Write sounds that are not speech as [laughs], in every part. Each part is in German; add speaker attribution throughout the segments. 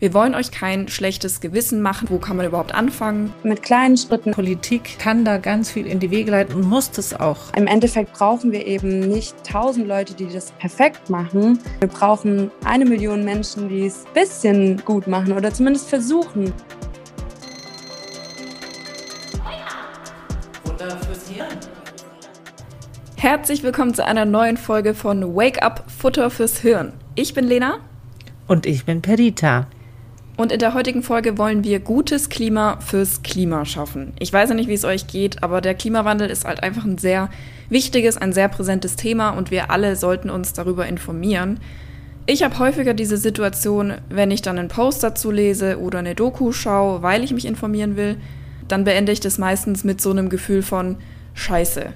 Speaker 1: Wir wollen euch kein schlechtes Gewissen machen. Wo kann man überhaupt anfangen?
Speaker 2: Mit kleinen Schritten.
Speaker 3: Politik kann da ganz viel in die Wege leiten und muss das auch.
Speaker 2: Im Endeffekt brauchen wir eben nicht tausend Leute, die das perfekt machen. Wir brauchen eine Million Menschen, die es ein bisschen gut machen oder zumindest versuchen.
Speaker 1: Herzlich willkommen zu einer neuen Folge von Wake Up Futter fürs Hirn. Ich bin Lena.
Speaker 3: Und ich bin Perdita.
Speaker 1: Und in der heutigen Folge wollen wir gutes Klima fürs Klima schaffen. Ich weiß ja nicht, wie es euch geht, aber der Klimawandel ist halt einfach ein sehr wichtiges, ein sehr präsentes Thema und wir alle sollten uns darüber informieren. Ich habe häufiger diese Situation, wenn ich dann einen Post dazu lese oder eine Doku schaue, weil ich mich informieren will, dann beende ich das meistens mit so einem Gefühl von Scheiße.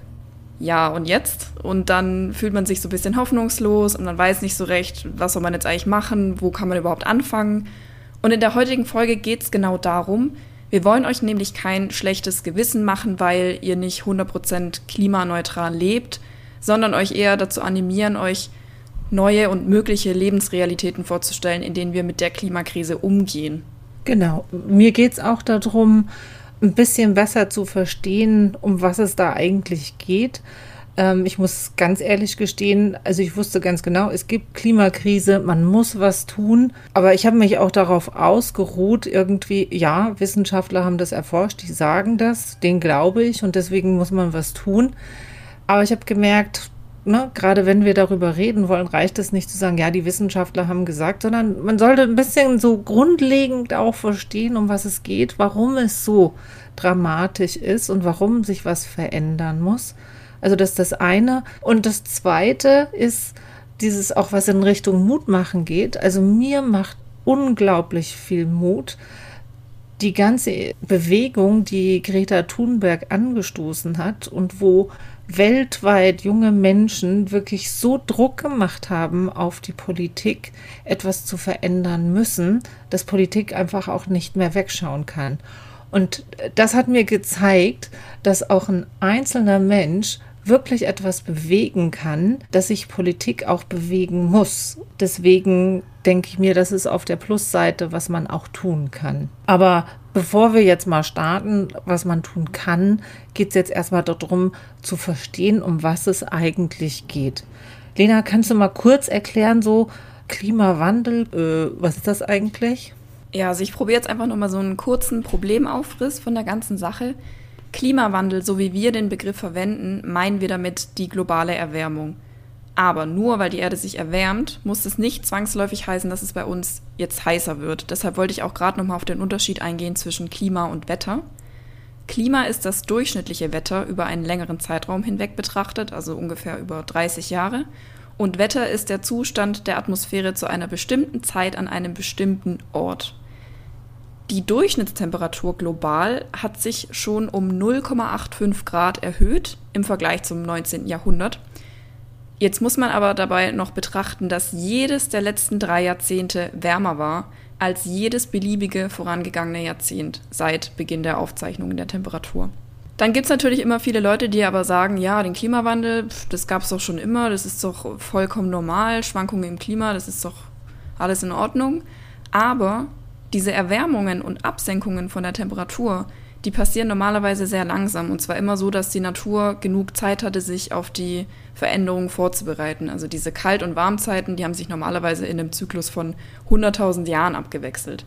Speaker 1: Ja, und jetzt? Und dann fühlt man sich so ein bisschen hoffnungslos und man weiß nicht so recht, was soll man jetzt eigentlich machen, wo kann man überhaupt anfangen. Und in der heutigen Folge geht es genau darum, wir wollen euch nämlich kein schlechtes Gewissen machen, weil ihr nicht 100% klimaneutral lebt, sondern euch eher dazu animieren, euch neue und mögliche Lebensrealitäten vorzustellen, in denen wir mit der Klimakrise umgehen.
Speaker 3: Genau. Mir geht es auch darum, ein bisschen besser zu verstehen, um was es da eigentlich geht. Ähm, ich muss ganz ehrlich gestehen, also ich wusste ganz genau, es gibt Klimakrise, man muss was tun. Aber ich habe mich auch darauf ausgeruht, irgendwie, ja, Wissenschaftler haben das erforscht, die sagen das, den glaube ich und deswegen muss man was tun. Aber ich habe gemerkt, Ne, gerade wenn wir darüber reden wollen, reicht es nicht zu sagen, ja, die Wissenschaftler haben gesagt, sondern man sollte ein bisschen so grundlegend auch verstehen, um was es geht, warum es so dramatisch ist und warum sich was verändern muss. Also das ist das eine. Und das zweite ist dieses auch, was in Richtung Mut machen geht. Also mir macht unglaublich viel Mut, die ganze Bewegung, die Greta Thunberg angestoßen hat und wo weltweit junge Menschen wirklich so Druck gemacht haben auf die Politik, etwas zu verändern müssen, dass Politik einfach auch nicht mehr wegschauen kann. Und das hat mir gezeigt, dass auch ein einzelner Mensch wirklich etwas bewegen kann, dass sich Politik auch bewegen muss. Deswegen denke ich mir, das ist auf der Plusseite, was man auch tun kann. Aber bevor wir jetzt mal starten, was man tun kann, geht es jetzt erstmal darum zu verstehen, um was es eigentlich geht. Lena, kannst du mal kurz erklären, so Klimawandel, äh, was ist das eigentlich?
Speaker 1: Ja, also ich probiere jetzt einfach nochmal so einen kurzen Problemaufriss von der ganzen Sache. Klimawandel, so wie wir den Begriff verwenden, meinen wir damit die globale Erwärmung. Aber nur weil die Erde sich erwärmt, muss es nicht zwangsläufig heißen, dass es bei uns jetzt heißer wird. Deshalb wollte ich auch gerade nochmal auf den Unterschied eingehen zwischen Klima und Wetter. Klima ist das durchschnittliche Wetter über einen längeren Zeitraum hinweg betrachtet, also ungefähr über 30 Jahre. Und Wetter ist der Zustand der Atmosphäre zu einer bestimmten Zeit an einem bestimmten Ort. Die Durchschnittstemperatur global hat sich schon um 0,85 Grad erhöht im Vergleich zum 19. Jahrhundert. Jetzt muss man aber dabei noch betrachten, dass jedes der letzten drei Jahrzehnte wärmer war als jedes beliebige vorangegangene Jahrzehnt seit Beginn der Aufzeichnungen der Temperatur. Dann gibt es natürlich immer viele Leute, die aber sagen, ja, den Klimawandel, das gab es doch schon immer, das ist doch vollkommen normal, Schwankungen im Klima, das ist doch alles in Ordnung. Aber diese Erwärmungen und Absenkungen von der Temperatur, die passieren normalerweise sehr langsam und zwar immer so, dass die Natur genug Zeit hatte, sich auf die Veränderungen vorzubereiten. Also diese Kalt- und Warmzeiten, die haben sich normalerweise in einem Zyklus von 100.000 Jahren abgewechselt.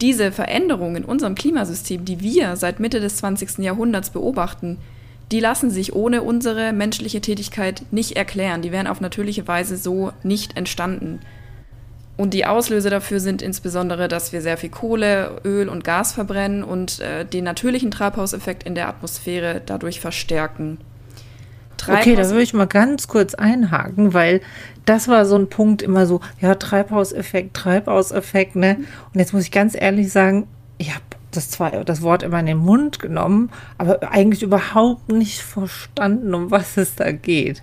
Speaker 1: Diese Veränderungen in unserem Klimasystem, die wir seit Mitte des 20. Jahrhunderts beobachten, die lassen sich ohne unsere menschliche Tätigkeit nicht erklären. Die wären auf natürliche Weise so nicht entstanden. Und die Auslöser dafür sind insbesondere, dass wir sehr viel Kohle, Öl und Gas verbrennen und äh, den natürlichen Treibhauseffekt in der Atmosphäre dadurch verstärken.
Speaker 3: Treibhaus okay, da würde ich mal ganz kurz einhaken, weil das war so ein Punkt immer so, ja, Treibhauseffekt, Treibhauseffekt, ne? Und jetzt muss ich ganz ehrlich sagen, ich habe das zwar das Wort immer in den Mund genommen, aber eigentlich überhaupt nicht verstanden, um was es da geht.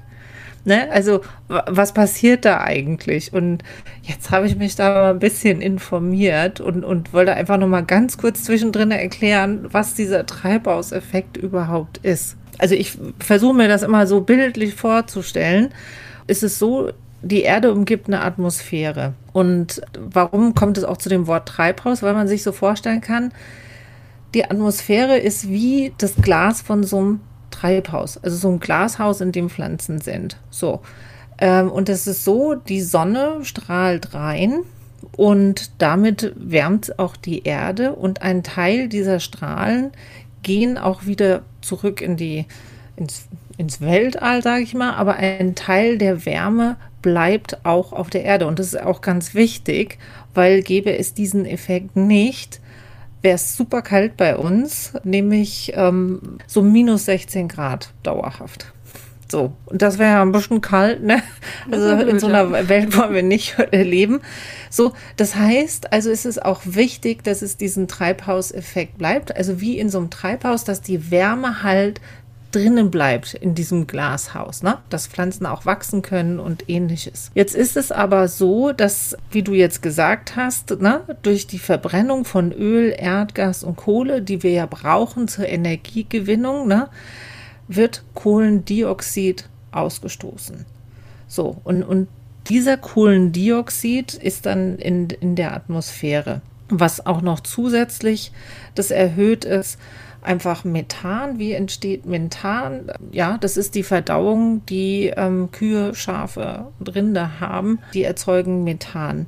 Speaker 3: Ne? Also, was passiert da eigentlich? Und jetzt habe ich mich da mal ein bisschen informiert und, und wollte einfach noch mal ganz kurz zwischendrin erklären, was dieser Treibhauseffekt überhaupt ist. Also, ich versuche mir das immer so bildlich vorzustellen. Ist es so, die Erde umgibt eine Atmosphäre. Und warum kommt es auch zu dem Wort Treibhaus? Weil man sich so vorstellen kann, die Atmosphäre ist wie das Glas von so einem Treibhaus, also so ein Glashaus, in dem Pflanzen sind. So. Ähm, und es ist so, die Sonne strahlt rein und damit wärmt auch die Erde und ein Teil dieser Strahlen gehen auch wieder zurück in die, ins, ins Weltall, sage ich mal, aber ein Teil der Wärme bleibt auch auf der Erde. Und das ist auch ganz wichtig, weil gäbe es diesen Effekt nicht, wäre es super kalt bei uns, nämlich ähm, so minus 16 Grad dauerhaft. So, und das wäre ja ein bisschen kalt, ne? Also in so einer Welt wollen wir nicht leben. So, das heißt, also ist es auch wichtig, dass es diesen Treibhauseffekt bleibt. Also wie in so einem Treibhaus, dass die Wärme halt drinnen bleibt in diesem Glashaus, ne? dass Pflanzen auch wachsen können und ähnliches. Jetzt ist es aber so, dass, wie du jetzt gesagt hast, ne, durch die Verbrennung von Öl, Erdgas und Kohle, die wir ja brauchen zur Energiegewinnung, ne, wird Kohlendioxid ausgestoßen. So, und, und dieser Kohlendioxid ist dann in, in der Atmosphäre. Was auch noch zusätzlich das erhöht ist, einfach Methan. Wie entsteht Methan? Ja, das ist die Verdauung, die ähm, Kühe, Schafe und Rinder haben. Die erzeugen Methan.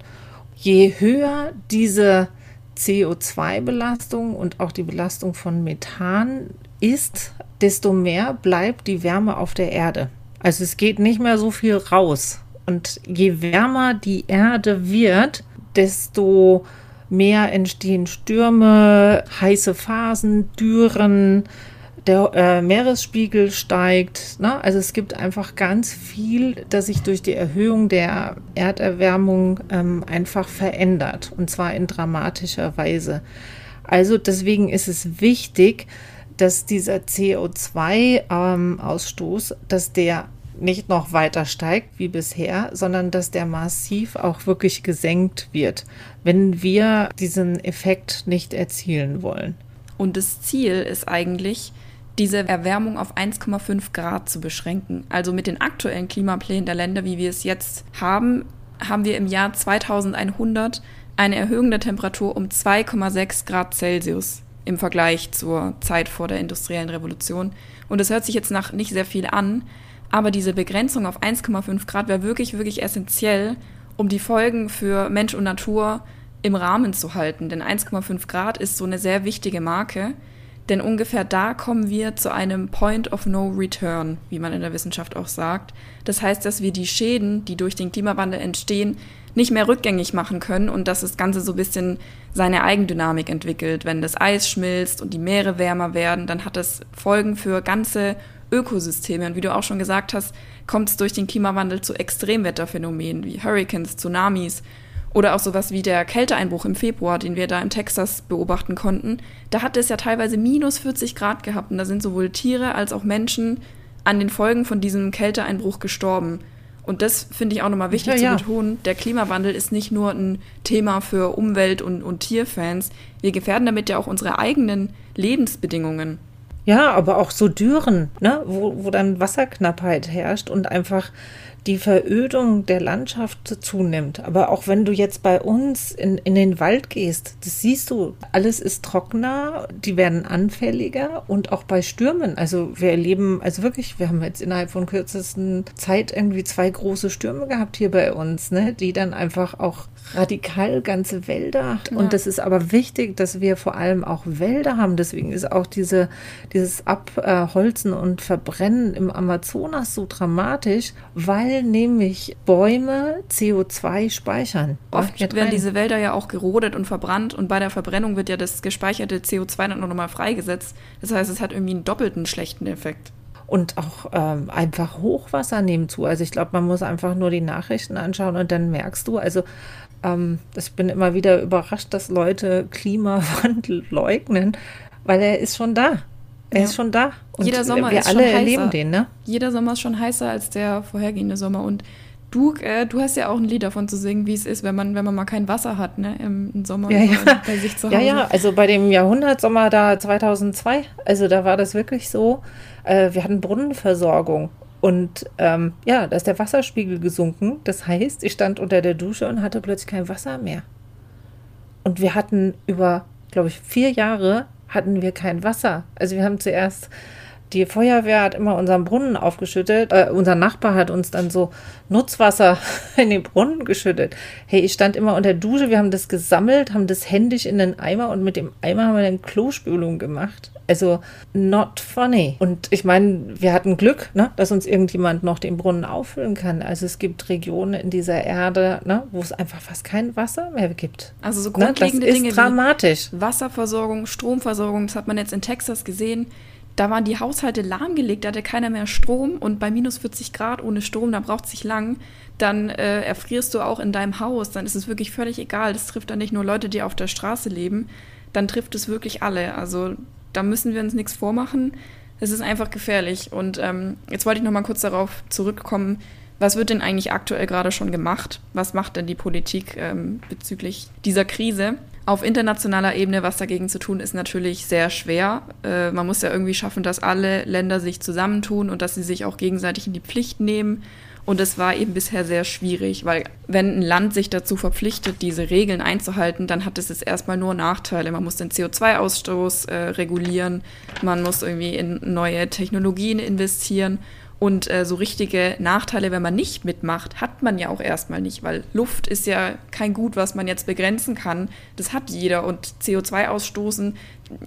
Speaker 3: Je höher diese CO2-Belastung und auch die Belastung von Methan ist, desto mehr bleibt die Wärme auf der Erde. Also es geht nicht mehr so viel raus. Und je wärmer die Erde wird, desto mehr entstehen Stürme, heiße Phasen, Dürren, der äh, Meeresspiegel steigt. Ne? Also es gibt einfach ganz viel, das sich durch die Erhöhung der Erderwärmung ähm, einfach verändert und zwar in dramatischer Weise. Also deswegen ist es wichtig, dass dieser CO2-Ausstoß, ähm, dass der nicht noch weiter steigt wie bisher, sondern dass der massiv auch wirklich gesenkt wird, wenn wir diesen Effekt nicht erzielen wollen.
Speaker 1: Und das Ziel ist eigentlich, diese Erwärmung auf 1,5 Grad zu beschränken. Also mit den aktuellen Klimaplänen der Länder, wie wir es jetzt haben, haben wir im Jahr 2100 eine Erhöhung der Temperatur um 2,6 Grad Celsius im Vergleich zur Zeit vor der industriellen Revolution. Und es hört sich jetzt nach nicht sehr viel an, aber diese Begrenzung auf 1,5 Grad wäre wirklich, wirklich essentiell, um die Folgen für Mensch und Natur im Rahmen zu halten. Denn 1,5 Grad ist so eine sehr wichtige Marke. Denn ungefähr da kommen wir zu einem Point of No Return, wie man in der Wissenschaft auch sagt. Das heißt, dass wir die Schäden, die durch den Klimawandel entstehen, nicht mehr rückgängig machen können und dass das Ganze so ein bisschen seine Eigendynamik entwickelt. Wenn das Eis schmilzt und die Meere wärmer werden, dann hat das Folgen für ganze Ökosysteme. Und wie du auch schon gesagt hast, kommt es durch den Klimawandel zu Extremwetterphänomenen wie Hurricanes, Tsunamis oder auch sowas wie der Kälteeinbruch im Februar, den wir da in Texas beobachten konnten. Da hat es ja teilweise minus 40 Grad gehabt und da sind sowohl Tiere als auch Menschen an den Folgen von diesem Kälteeinbruch gestorben. Und das finde ich auch nochmal wichtig ja, zu betonen. Der Klimawandel ist nicht nur ein Thema für Umwelt- und, und Tierfans. Wir gefährden damit ja auch unsere eigenen Lebensbedingungen.
Speaker 3: Ja, aber auch so Dürren, ne? wo, wo dann Wasserknappheit herrscht und einfach die Verödung der Landschaft zunimmt. Aber auch wenn du jetzt bei uns in, in den Wald gehst, das siehst du, alles ist trockener, die werden anfälliger und auch bei Stürmen. Also wir erleben, also wirklich, wir haben jetzt innerhalb von kürzesten Zeit irgendwie zwei große Stürme gehabt hier bei uns, ne, die dann einfach auch radikal ganze Wälder. Ja. Und das ist aber wichtig, dass wir vor allem auch Wälder haben. Deswegen ist auch diese, dieses Abholzen und Verbrennen im Amazonas so dramatisch, weil nämlich Bäume CO2 speichern.
Speaker 1: Oft werden diese Wälder ja auch gerodet und verbrannt und bei der Verbrennung wird ja das gespeicherte CO2 dann nochmal freigesetzt. Das heißt, es hat irgendwie einen doppelten schlechten Effekt
Speaker 3: und auch ähm, einfach Hochwasser nehmen zu. Also ich glaube, man muss einfach nur die Nachrichten anschauen und dann merkst du, also ähm, ich bin immer wieder überrascht, dass Leute Klimawandel [laughs] leugnen, weil er ist schon da. Er ja. ist schon da.
Speaker 1: Und Jeder Sommer wir ist alle schon erleben heißer. den, ne? Jeder Sommer ist schon heißer als der vorhergehende Sommer. Und du, äh, du hast ja auch ein Lied davon zu singen, wie es ist, wenn man, wenn man mal kein Wasser hat, ne? Im, im Sommer
Speaker 3: ja, ja. bei sich zu Hause. Ja, ja, also bei dem Jahrhundertsommer da 2002, also da war das wirklich so, äh, wir hatten Brunnenversorgung Und ähm, ja, da ist der Wasserspiegel gesunken. Das heißt, ich stand unter der Dusche und hatte plötzlich kein Wasser mehr. Und wir hatten über, glaube ich, vier Jahre hatten wir kein Wasser. Also wir haben zuerst die Feuerwehr hat immer unseren Brunnen aufgeschüttet. Äh, unser Nachbar hat uns dann so Nutzwasser [laughs] in den Brunnen geschüttet. Hey, ich stand immer unter der Dusche, wir haben das gesammelt, haben das händisch in den Eimer und mit dem Eimer haben wir dann Klospülung gemacht. Also not funny. Und ich meine, wir hatten Glück, ne, dass uns irgendjemand noch den Brunnen auffüllen kann. Also es gibt Regionen in dieser Erde, ne, wo es einfach fast kein Wasser mehr gibt.
Speaker 1: Also so grundlegende
Speaker 3: ne, das
Speaker 1: Dinge
Speaker 3: ist dramatisch.
Speaker 1: wie Wasserversorgung, Stromversorgung, das hat man jetzt in Texas gesehen da waren die Haushalte lahmgelegt, da hatte keiner mehr Strom und bei minus 40 Grad ohne Strom, da braucht es sich lang, dann äh, erfrierst du auch in deinem Haus, dann ist es wirklich völlig egal. Das trifft dann nicht nur Leute, die auf der Straße leben, dann trifft es wirklich alle. Also da müssen wir uns nichts vormachen. Es ist einfach gefährlich. Und ähm, jetzt wollte ich noch mal kurz darauf zurückkommen, was wird denn eigentlich aktuell gerade schon gemacht? Was macht denn die Politik ähm, bezüglich dieser Krise? Auf internationaler Ebene was dagegen zu tun, ist natürlich sehr schwer. Äh, man muss ja irgendwie schaffen, dass alle Länder sich zusammentun und dass sie sich auch gegenseitig in die Pflicht nehmen. Und es war eben bisher sehr schwierig, weil wenn ein Land sich dazu verpflichtet, diese Regeln einzuhalten, dann hat es jetzt erstmal nur Nachteile. Man muss den CO2-Ausstoß äh, regulieren, man muss irgendwie in neue Technologien investieren. Und äh, so richtige Nachteile, wenn man nicht mitmacht, hat man ja auch erstmal nicht, weil Luft ist ja kein Gut, was man jetzt begrenzen kann. Das hat jeder und CO2 ausstoßen,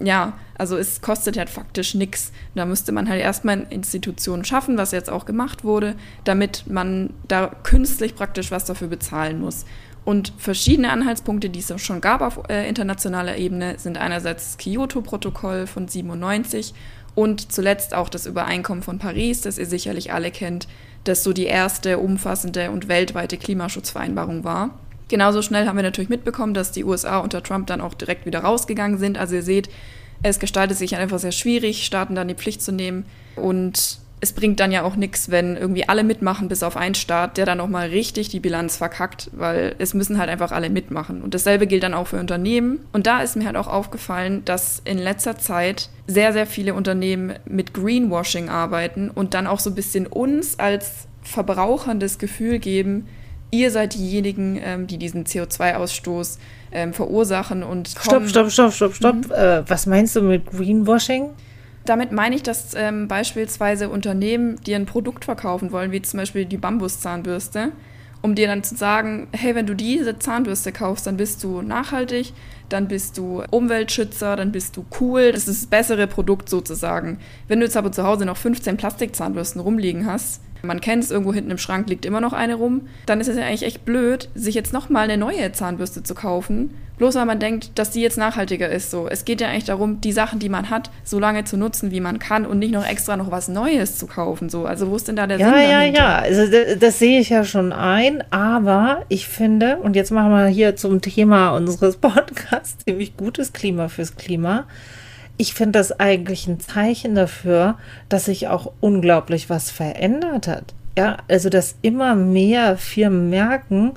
Speaker 1: ja, also es kostet halt faktisch nichts. Da müsste man halt erstmal Institutionen schaffen, was jetzt auch gemacht wurde, damit man da künstlich praktisch was dafür bezahlen muss. Und verschiedene Anhaltspunkte, die es schon gab auf äh, internationaler Ebene, sind einerseits das Kyoto-Protokoll von 97 und zuletzt auch das Übereinkommen von Paris, das ihr sicherlich alle kennt, das so die erste umfassende und weltweite Klimaschutzvereinbarung war. Genauso schnell haben wir natürlich mitbekommen, dass die USA unter Trump dann auch direkt wieder rausgegangen sind. Also ihr seht, es gestaltet sich einfach sehr schwierig, Staaten dann die Pflicht zu nehmen. Und es bringt dann ja auch nichts, wenn irgendwie alle mitmachen, bis auf einen Staat, der dann auch mal richtig die Bilanz verkackt, weil es müssen halt einfach alle mitmachen. Und dasselbe gilt dann auch für Unternehmen. Und da ist mir halt auch aufgefallen, dass in letzter Zeit sehr, sehr viele Unternehmen mit Greenwashing arbeiten und dann auch so ein bisschen uns als Verbrauchern das Gefühl geben, ihr seid diejenigen, ähm, die diesen CO2-Ausstoß ähm, verursachen und.
Speaker 3: Stopp, stopp, stopp, stopp, stopp. Mhm. Äh, was meinst du mit Greenwashing?
Speaker 1: Damit meine ich, dass ähm, beispielsweise Unternehmen, die ein Produkt verkaufen wollen, wie zum Beispiel die Bambuszahnbürste, um dir dann zu sagen, hey, wenn du diese Zahnbürste kaufst, dann bist du nachhaltig, dann bist du Umweltschützer, dann bist du cool. Das ist das bessere Produkt sozusagen. Wenn du jetzt aber zu Hause noch 15 Plastikzahnbürsten rumliegen hast, man kennt es, irgendwo hinten im Schrank liegt immer noch eine rum, dann ist es ja eigentlich echt blöd, sich jetzt nochmal eine neue Zahnbürste zu kaufen, bloß weil man denkt, dass die jetzt nachhaltiger ist. So, es geht ja eigentlich darum, die Sachen, die man hat, so lange zu nutzen, wie man kann und nicht noch extra noch was Neues zu kaufen. So, also wo ist denn da der
Speaker 3: ja,
Speaker 1: Sinn?
Speaker 3: Ja, ja, ja. Also das, das sehe ich ja schon ein, aber ich finde, und jetzt machen wir hier zum Thema unseres [laughs] Podcasts ziemlich gutes Klima fürs Klima ich finde das eigentlich ein Zeichen dafür, dass sich auch unglaublich was verändert hat. Ja, also dass immer mehr Firmen merken,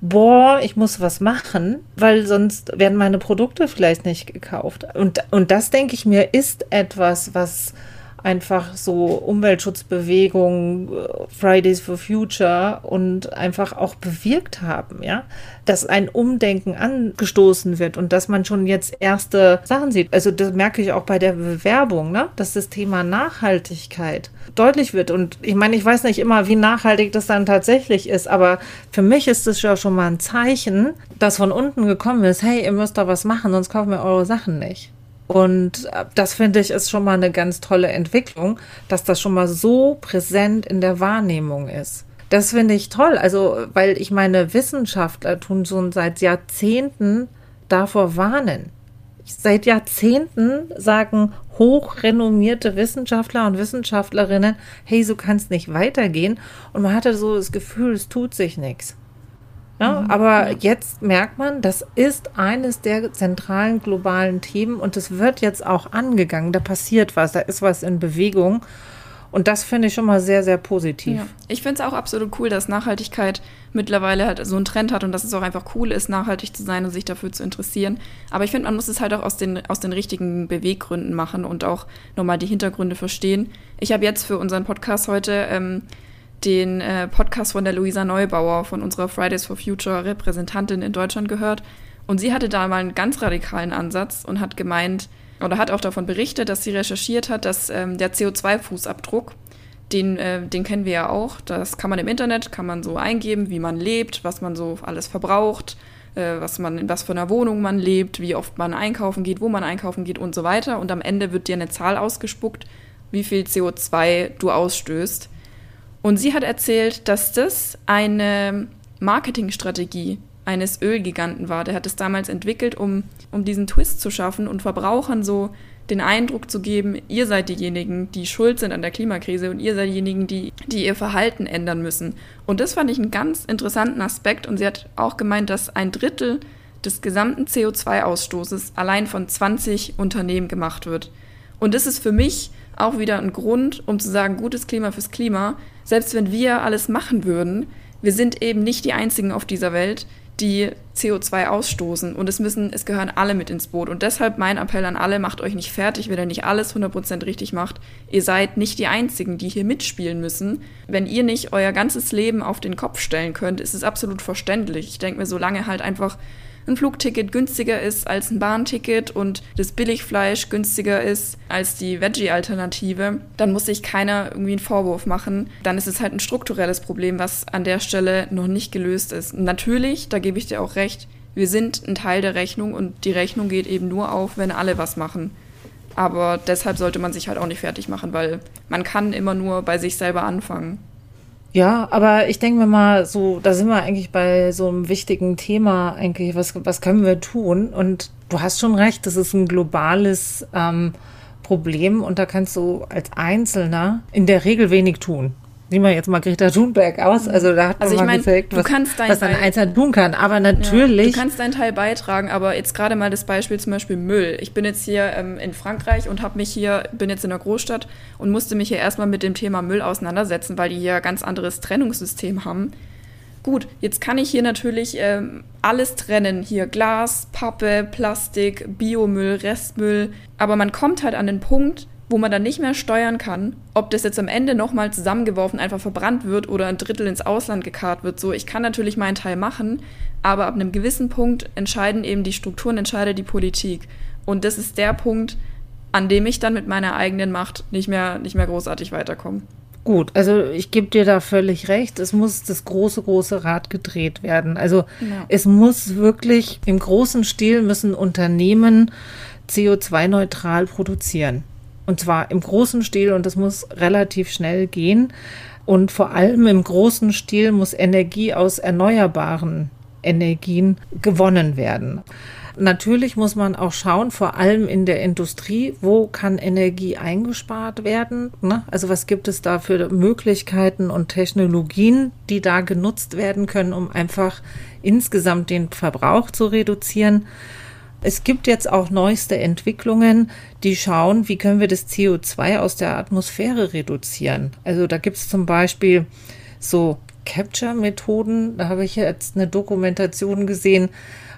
Speaker 3: boah, ich muss was machen, weil sonst werden meine Produkte vielleicht nicht gekauft. Und, und das, denke ich mir, ist etwas, was einfach so Umweltschutzbewegungen, äh, Fridays for Future und einfach auch bewirkt haben, ja, dass ein Umdenken angestoßen wird und dass man schon jetzt erste Sachen sieht. Also das merke ich auch bei der Bewerbung, ne, dass das Thema Nachhaltigkeit deutlich wird. Und ich meine, ich weiß nicht immer, wie nachhaltig das dann tatsächlich ist, aber für mich ist es ja schon mal ein Zeichen, dass von unten gekommen ist, hey, ihr müsst da was machen, sonst kaufen wir eure Sachen nicht. Und äh, das finde ich ist schon mal eine ganz tolle Entwicklung, dass das schon mal so präsent in der Wahrnehmung ist. Das finde ich toll. Also, weil ich meine, Wissenschaftler tun schon seit Jahrzehnten davor warnen. Seit Jahrzehnten sagen hochrenommierte Wissenschaftler und Wissenschaftlerinnen, hey, so kann es nicht weitergehen. Und man hatte so das Gefühl, es tut sich nichts. Ja, mhm. Aber jetzt merkt man, das ist eines der zentralen globalen Themen und es wird jetzt auch angegangen. Da passiert was, da ist was in Bewegung. Und das finde ich schon mal sehr, sehr positiv.
Speaker 1: Ja. Ich finde es auch absolut cool, dass Nachhaltigkeit mittlerweile halt so einen Trend hat und dass es auch einfach cool ist, nachhaltig zu sein und sich dafür zu interessieren. Aber ich finde, man muss es halt auch aus den, aus den richtigen Beweggründen machen und auch nochmal die Hintergründe verstehen. Ich habe jetzt für unseren Podcast heute ähm, den äh, Podcast von der Luisa Neubauer, von unserer Fridays for Future Repräsentantin in Deutschland gehört. Und sie hatte da mal einen ganz radikalen Ansatz und hat gemeint, oder hat auch davon berichtet, dass sie recherchiert hat, dass ähm, der CO2-Fußabdruck, den, äh, den kennen wir ja auch, das kann man im Internet, kann man so eingeben, wie man lebt, was man so alles verbraucht, äh, was man, in was für einer Wohnung man lebt, wie oft man einkaufen geht, wo man einkaufen geht und so weiter. Und am Ende wird dir eine Zahl ausgespuckt, wie viel CO2 du ausstößt. Und sie hat erzählt, dass das eine Marketingstrategie eines Ölgiganten war. Der hat es damals entwickelt, um, um diesen Twist zu schaffen und Verbrauchern so den Eindruck zu geben, ihr seid diejenigen, die schuld sind an der Klimakrise und ihr seid diejenigen, die, die ihr Verhalten ändern müssen. Und das fand ich einen ganz interessanten Aspekt. Und sie hat auch gemeint, dass ein Drittel des gesamten CO2-Ausstoßes allein von 20 Unternehmen gemacht wird. Und das ist für mich auch wieder ein Grund, um zu sagen, gutes Klima fürs Klima. Selbst wenn wir alles machen würden, wir sind eben nicht die Einzigen auf dieser Welt, die CO2 ausstoßen. Und es müssen, es gehören alle mit ins Boot. Und deshalb mein Appell an alle, macht euch nicht fertig, wenn ihr nicht alles 100% richtig macht. Ihr seid nicht die Einzigen, die hier mitspielen müssen. Wenn ihr nicht euer ganzes Leben auf den Kopf stellen könnt, ist es absolut verständlich. Ich denke mir, solange halt einfach ein Flugticket günstiger ist als ein Bahnticket und das Billigfleisch günstiger ist als die Veggie-Alternative, dann muss sich keiner irgendwie einen Vorwurf machen. Dann ist es halt ein strukturelles Problem, was an der Stelle noch nicht gelöst ist. Natürlich, da gebe ich dir auch recht, wir sind ein Teil der Rechnung und die Rechnung geht eben nur auf, wenn alle was machen. Aber deshalb sollte man sich halt auch nicht fertig machen, weil man kann immer nur bei sich selber anfangen.
Speaker 3: Ja, aber ich denke mir mal, so, da sind wir eigentlich bei so einem wichtigen Thema eigentlich, was, was können wir tun? Und du hast schon recht, das ist ein globales ähm, Problem und da kannst du als Einzelner in der Regel wenig tun nehmen wir jetzt mal Greta Thunberg aus. Also da hat man also mal mein, gezeigt, was, was ein Einzelner tun kann. Aber natürlich.
Speaker 1: Ja, du kannst deinen Teil beitragen, aber jetzt gerade mal das Beispiel zum Beispiel Müll. Ich bin jetzt hier ähm, in Frankreich und habe mich hier, bin jetzt in der Großstadt und musste mich hier erstmal mit dem Thema Müll auseinandersetzen, weil die hier ein ganz anderes Trennungssystem haben. Gut, jetzt kann ich hier natürlich ähm, alles trennen. Hier Glas, Pappe, Plastik, Biomüll, Restmüll. Aber man kommt halt an den Punkt, wo man dann nicht mehr steuern kann, ob das jetzt am Ende nochmal zusammengeworfen einfach verbrannt wird oder ein Drittel ins Ausland gekarrt wird. So, ich kann natürlich meinen Teil machen, aber ab einem gewissen Punkt entscheiden eben die Strukturen, entscheidet die Politik. Und das ist der Punkt, an dem ich dann mit meiner eigenen Macht nicht mehr, nicht mehr großartig weiterkomme.
Speaker 3: Gut, also ich gebe dir da völlig recht. Es muss das große, große Rad gedreht werden. Also ja. es muss wirklich im großen Stil müssen Unternehmen CO2-neutral produzieren. Und zwar im großen Stil und das muss relativ schnell gehen. Und vor allem im großen Stil muss Energie aus erneuerbaren Energien gewonnen werden. Natürlich muss man auch schauen, vor allem in der Industrie, wo kann Energie eingespart werden? Ne? Also was gibt es da für Möglichkeiten und Technologien, die da genutzt werden können, um einfach insgesamt den Verbrauch zu reduzieren? Es gibt jetzt auch neueste Entwicklungen, die schauen, wie können wir das CO2 aus der Atmosphäre reduzieren. Also da gibt es zum Beispiel so Capture-Methoden. Da habe ich jetzt eine Dokumentation gesehen,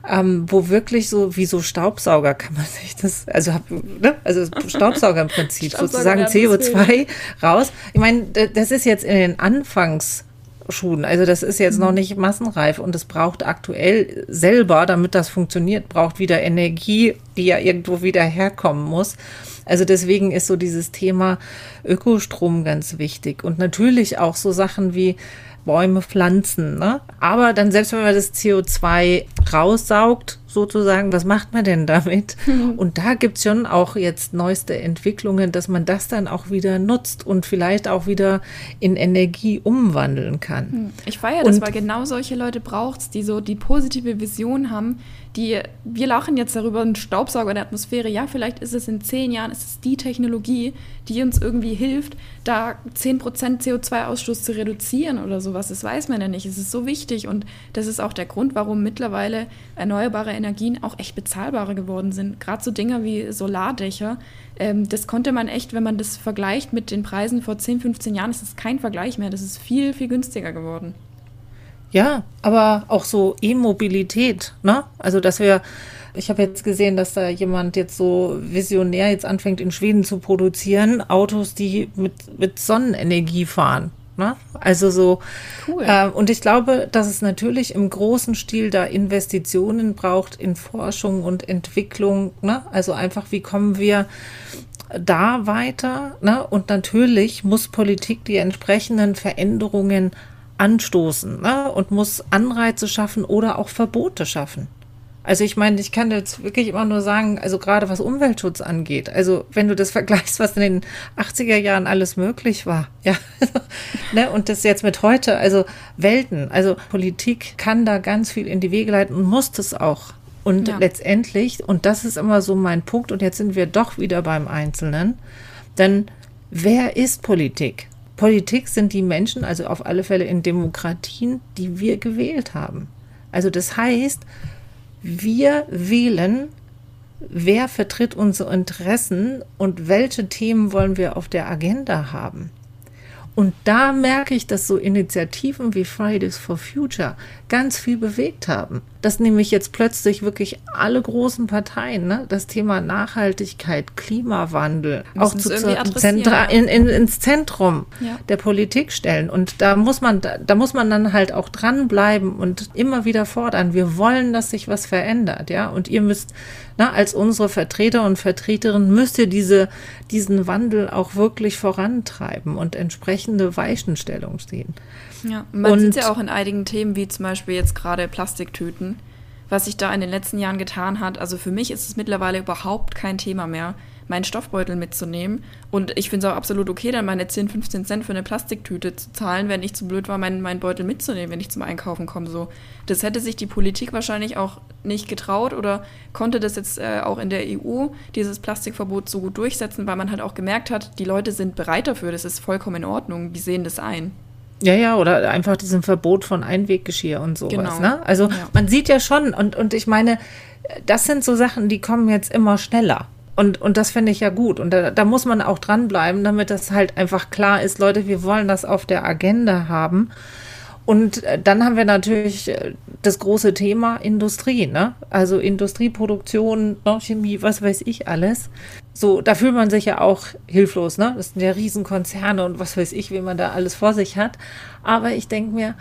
Speaker 3: ähm, wo wirklich so wie so Staubsauger kann man sich das, also, ne? also Staubsauger im Prinzip, [laughs] Staubsauger sozusagen CO2 raus. Ich meine, das ist jetzt in den Anfangs Schuhen. Also das ist jetzt mhm. noch nicht massenreif und es braucht aktuell selber, damit das funktioniert, braucht wieder Energie, die ja irgendwo wieder herkommen muss. Also deswegen ist so dieses Thema Ökostrom ganz wichtig und natürlich auch so Sachen wie Bäume pflanzen. Ne? Aber dann selbst wenn man das CO2 raussaugt, sozusagen, was macht man denn damit? [laughs] Und da gibt es schon auch jetzt neueste Entwicklungen, dass man das dann auch wieder nutzt und vielleicht auch wieder in Energie umwandeln kann. Hm.
Speaker 1: Ich feiere das, weil genau solche Leute braucht es, die so die positive Vision haben, Die, wir lachen jetzt darüber, ein Staubsauger in der Atmosphäre. Ja, vielleicht ist es in zehn Jahren, ist es die Technologie, die uns irgendwie hilft, da 10% CO2-Ausstoß zu reduzieren oder sowas. Das weiß man ja nicht. Es ist so wichtig und das ist auch der Grund, warum mittlerweile erneuerbare Energien auch echt bezahlbarer geworden sind. Gerade so Dinge wie Solardächer. Ähm, das konnte man echt, wenn man das vergleicht mit den Preisen vor 10, 15 Jahren, ist das kein Vergleich mehr. Das ist viel, viel günstiger geworden.
Speaker 3: Ja, aber auch so E-Mobilität, ne? Also, dass wir, ich habe jetzt gesehen, dass da jemand jetzt so visionär jetzt anfängt, in Schweden zu produzieren, Autos, die mit, mit Sonnenenergie fahren. Ne? Also so. Cool. Äh, und ich glaube, dass es natürlich im großen Stil da Investitionen braucht in Forschung und Entwicklung. Ne? Also einfach, wie kommen wir da weiter? Ne? Und natürlich muss Politik die entsprechenden Veränderungen anstoßen ne? und muss Anreize schaffen oder auch Verbote schaffen. Also ich meine, ich kann jetzt wirklich immer nur sagen, also gerade was Umweltschutz angeht, also wenn du das vergleichst, was in den 80er Jahren alles möglich war, [laughs] ja, ne, und das jetzt mit heute, also Welten, also Politik kann da ganz viel in die Wege leiten und muss das auch. Und ja. letztendlich, und das ist immer so mein Punkt, und jetzt sind wir doch wieder beim Einzelnen, denn wer ist Politik? Politik sind die Menschen, also auf alle Fälle in Demokratien, die wir gewählt haben. Also das heißt, wir wählen, wer vertritt unsere Interessen und welche Themen wollen wir auf der Agenda haben. Und da merke ich, dass so Initiativen wie Fridays for Future ganz viel bewegt haben. Dass nämlich jetzt plötzlich wirklich alle großen Parteien ne, das Thema Nachhaltigkeit, Klimawandel auch zu, Zentra in, in, ins Zentrum ja. der Politik stellen. Und da muss man, da, da muss man dann halt auch dranbleiben und immer wieder fordern. Wir wollen, dass sich was verändert, ja. Und ihr müsst na, als unsere Vertreter und Vertreterinnen müsst ihr diese, diesen Wandel auch wirklich vorantreiben und entsprechende Weichenstellung sehen.
Speaker 1: Ja, man sieht ja auch in einigen Themen, wie zum Beispiel jetzt gerade Plastiktüten, was sich da in den letzten Jahren getan hat. Also für mich ist es mittlerweile überhaupt kein Thema mehr meinen Stoffbeutel mitzunehmen. Und ich finde es auch absolut okay, dann meine 10, 15 Cent für eine Plastiktüte zu zahlen, wenn ich zu blöd war, meinen, meinen Beutel mitzunehmen, wenn ich zum Einkaufen komme. So. Das hätte sich die Politik wahrscheinlich auch nicht getraut oder konnte das jetzt äh, auch in der EU, dieses Plastikverbot, so gut durchsetzen, weil man halt auch gemerkt hat, die Leute sind bereit dafür, das ist vollkommen in Ordnung, die sehen das ein.
Speaker 3: Ja, ja, oder einfach diesem Verbot von Einweggeschirr und sowas. Genau. Ne? Also ja. man sieht ja schon, und, und ich meine, das sind so Sachen, die kommen jetzt immer schneller. Und, und das finde ich ja gut. Und da, da muss man auch dranbleiben, damit das halt einfach klar ist, Leute, wir wollen das auf der Agenda haben. Und äh, dann haben wir natürlich äh, das große Thema Industrie, ne? Also Industrieproduktion, ne? Chemie, was weiß ich alles. So, da fühlt man sich ja auch hilflos, ne? Das sind ja Riesenkonzerne und was weiß ich, wie man da alles vor sich hat. Aber ich denke mir,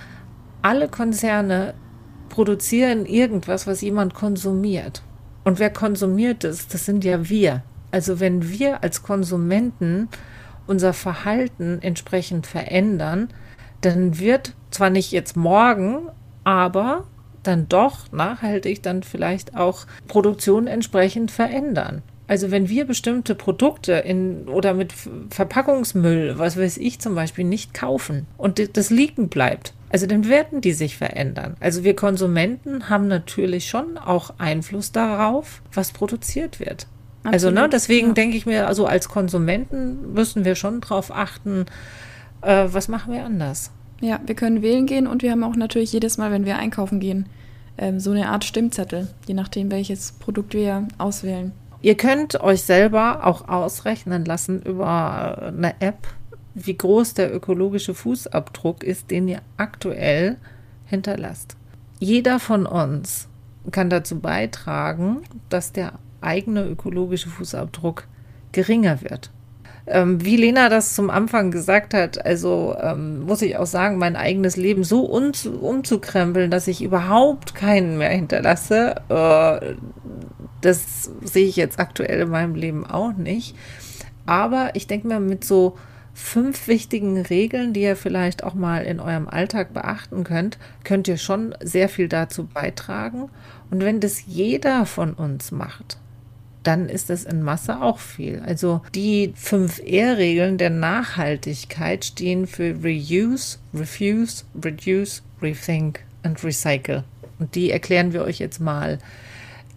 Speaker 3: alle Konzerne produzieren irgendwas, was jemand konsumiert. Und wer konsumiert es? Das sind ja wir. Also wenn wir als Konsumenten unser Verhalten entsprechend verändern, dann wird zwar nicht jetzt morgen, aber dann doch nachhaltig dann vielleicht auch Produktion entsprechend verändern. Also wenn wir bestimmte Produkte in oder mit Verpackungsmüll, was weiß ich zum Beispiel, nicht kaufen und das liegen bleibt, also dann werden die sich verändern. Also wir Konsumenten haben natürlich schon auch Einfluss darauf, was produziert wird. Absolut, also ne, deswegen ja. denke ich mir, also als Konsumenten müssen wir schon darauf achten, äh, was machen wir anders.
Speaker 1: Ja, wir können wählen gehen und wir haben auch natürlich jedes Mal, wenn wir einkaufen gehen, ähm, so eine Art Stimmzettel, je nachdem, welches Produkt wir auswählen.
Speaker 3: Ihr könnt euch selber auch ausrechnen lassen über eine App, wie groß der ökologische Fußabdruck ist, den ihr aktuell hinterlasst. Jeder von uns kann dazu beitragen, dass der eigene ökologische Fußabdruck geringer wird. Ähm, wie Lena das zum Anfang gesagt hat, also ähm, muss ich auch sagen, mein eigenes Leben so umzukrempeln, dass ich überhaupt keinen mehr hinterlasse, äh, das sehe ich jetzt aktuell in meinem Leben auch nicht. Aber ich denke mir, mit so fünf wichtigen Regeln, die ihr vielleicht auch mal in eurem Alltag beachten könnt, könnt ihr schon sehr viel dazu beitragen. Und wenn das jeder von uns macht, dann ist das in Masse auch viel. Also die fünf R-Regeln der Nachhaltigkeit stehen für Reuse, Refuse, Reduce, Rethink und Recycle. Und die erklären wir euch jetzt mal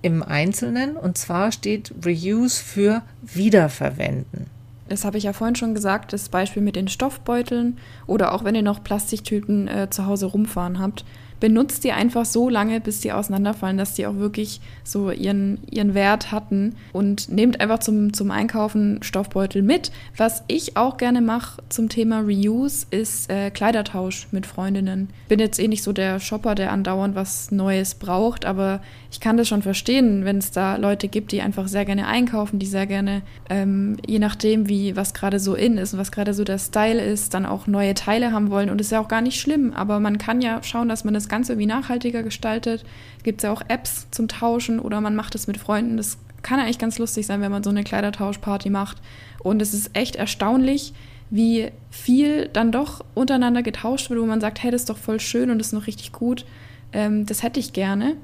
Speaker 3: im Einzelnen und zwar steht Reuse für Wiederverwenden.
Speaker 1: Das habe ich ja vorhin schon gesagt, das Beispiel mit den Stoffbeuteln oder auch wenn ihr noch Plastiktüten äh, zu Hause rumfahren habt benutzt die einfach so lange, bis die auseinanderfallen, dass die auch wirklich so ihren, ihren Wert hatten und nehmt einfach zum, zum Einkaufen Stoffbeutel mit. Was ich auch gerne mache zum Thema Reuse ist äh, Kleidertausch mit Freundinnen. Bin jetzt eh nicht so der Shopper, der andauernd was Neues braucht, aber ich kann das schon verstehen, wenn es da Leute gibt, die einfach sehr gerne einkaufen, die sehr gerne, ähm, je nachdem, wie was gerade so in ist und was gerade so der Style ist, dann auch neue Teile haben wollen. Und ist ja auch gar nicht schlimm, aber man kann ja schauen, dass man das Ganze irgendwie nachhaltiger gestaltet. Gibt es ja auch Apps zum Tauschen oder man macht es mit Freunden. Das kann eigentlich ganz lustig sein, wenn man so eine Kleidertauschparty macht. Und es ist echt erstaunlich, wie viel dann doch untereinander getauscht wird, wo man sagt, hey, das ist doch voll schön und das ist noch richtig gut. Ähm, das hätte ich gerne.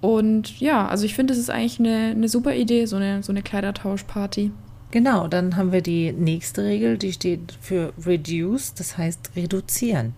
Speaker 1: Und ja, also ich finde, das ist eigentlich eine, eine super Idee, so eine, so eine Kleidertauschparty.
Speaker 3: Genau, dann haben wir die nächste Regel, die steht für reduce, das heißt reduzieren.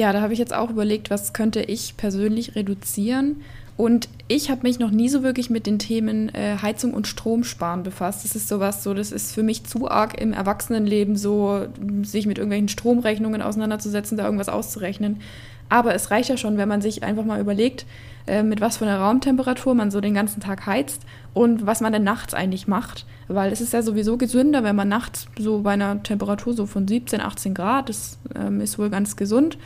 Speaker 1: Ja, da habe ich jetzt auch überlegt, was könnte ich persönlich reduzieren. Und ich habe mich noch nie so wirklich mit den Themen äh, Heizung und Stromsparen befasst. Das ist sowas, so das ist für mich zu arg im Erwachsenenleben, so sich mit irgendwelchen Stromrechnungen auseinanderzusetzen, da irgendwas auszurechnen. Aber es reicht ja schon, wenn man sich einfach mal überlegt, äh, mit was für einer Raumtemperatur man so den ganzen Tag heizt und was man denn nachts eigentlich macht. Weil es ist ja sowieso gesünder, wenn man nachts so bei einer Temperatur so von 17, 18 Grad, das ähm, ist wohl ganz gesund.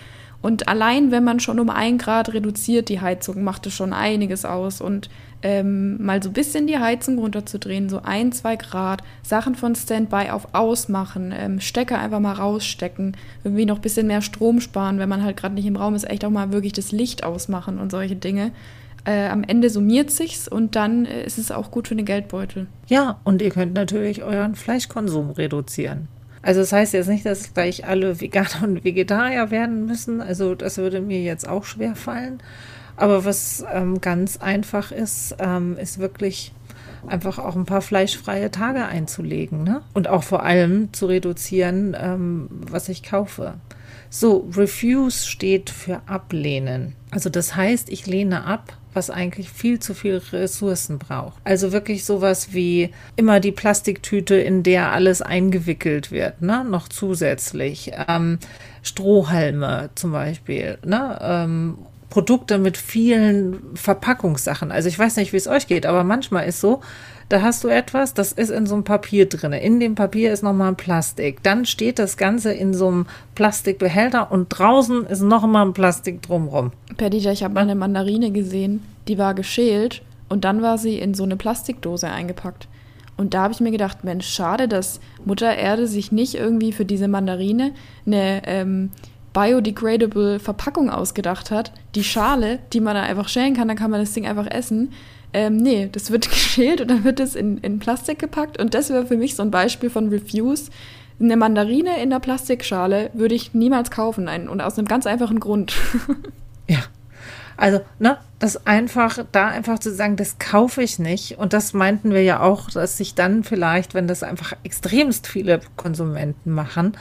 Speaker 1: Und allein, wenn man schon um ein Grad reduziert die Heizung, macht es schon einiges aus. Und ähm, mal so ein bisschen die Heizung runterzudrehen, so ein, zwei Grad, Sachen von Standby auf ausmachen, ähm, Stecker einfach mal rausstecken, irgendwie noch ein bisschen mehr Strom sparen, wenn man halt gerade nicht im Raum ist, echt auch mal wirklich das Licht ausmachen und solche Dinge. Äh, am Ende summiert sich's und dann äh, ist es auch gut für den Geldbeutel.
Speaker 3: Ja, und ihr könnt natürlich euren Fleischkonsum reduzieren. Also das heißt jetzt nicht, dass gleich alle Veganer [laughs] und Vegetarier werden müssen. Also das würde mir jetzt auch schwer fallen. Aber was ähm, ganz einfach ist, ähm, ist wirklich einfach auch ein paar fleischfreie Tage einzulegen. Ne? Und auch vor allem zu reduzieren, ähm, was ich kaufe. So, Refuse steht für ablehnen. Also das heißt, ich lehne ab, was eigentlich viel zu viel Ressourcen braucht. Also wirklich sowas wie immer die Plastiktüte, in der alles eingewickelt wird, ne? noch zusätzlich. Ähm, Strohhalme zum Beispiel, ne? Ähm, Produkte mit vielen Verpackungssachen. Also ich weiß nicht, wie es euch geht, aber manchmal ist so, da hast du etwas, das ist in so einem Papier drin. In dem Papier ist nochmal ein Plastik. Dann steht das Ganze in so einem Plastikbehälter und draußen ist nochmal ein Plastik drumrum.
Speaker 1: Perdita, ich habe mal eine Mandarine gesehen, die war geschält und dann war sie in so eine Plastikdose eingepackt. Und da habe ich mir gedacht, Mensch, schade, dass Mutter Erde sich nicht irgendwie für diese Mandarine eine ähm, biodegradable Verpackung ausgedacht hat. Die Schale, die man da einfach schälen kann, dann kann man das Ding einfach essen. Ähm, nee, das wird [laughs] geschält und dann wird es in, in Plastik gepackt. Und das wäre für mich so ein Beispiel von Refuse. Eine Mandarine in der Plastikschale würde ich niemals kaufen. Ein, und aus einem ganz einfachen Grund. [laughs]
Speaker 3: ja. Also, ne, das einfach, da einfach zu sagen, das kaufe ich nicht. Und das meinten wir ja auch, dass sich dann vielleicht, wenn das einfach extremst viele Konsumenten machen,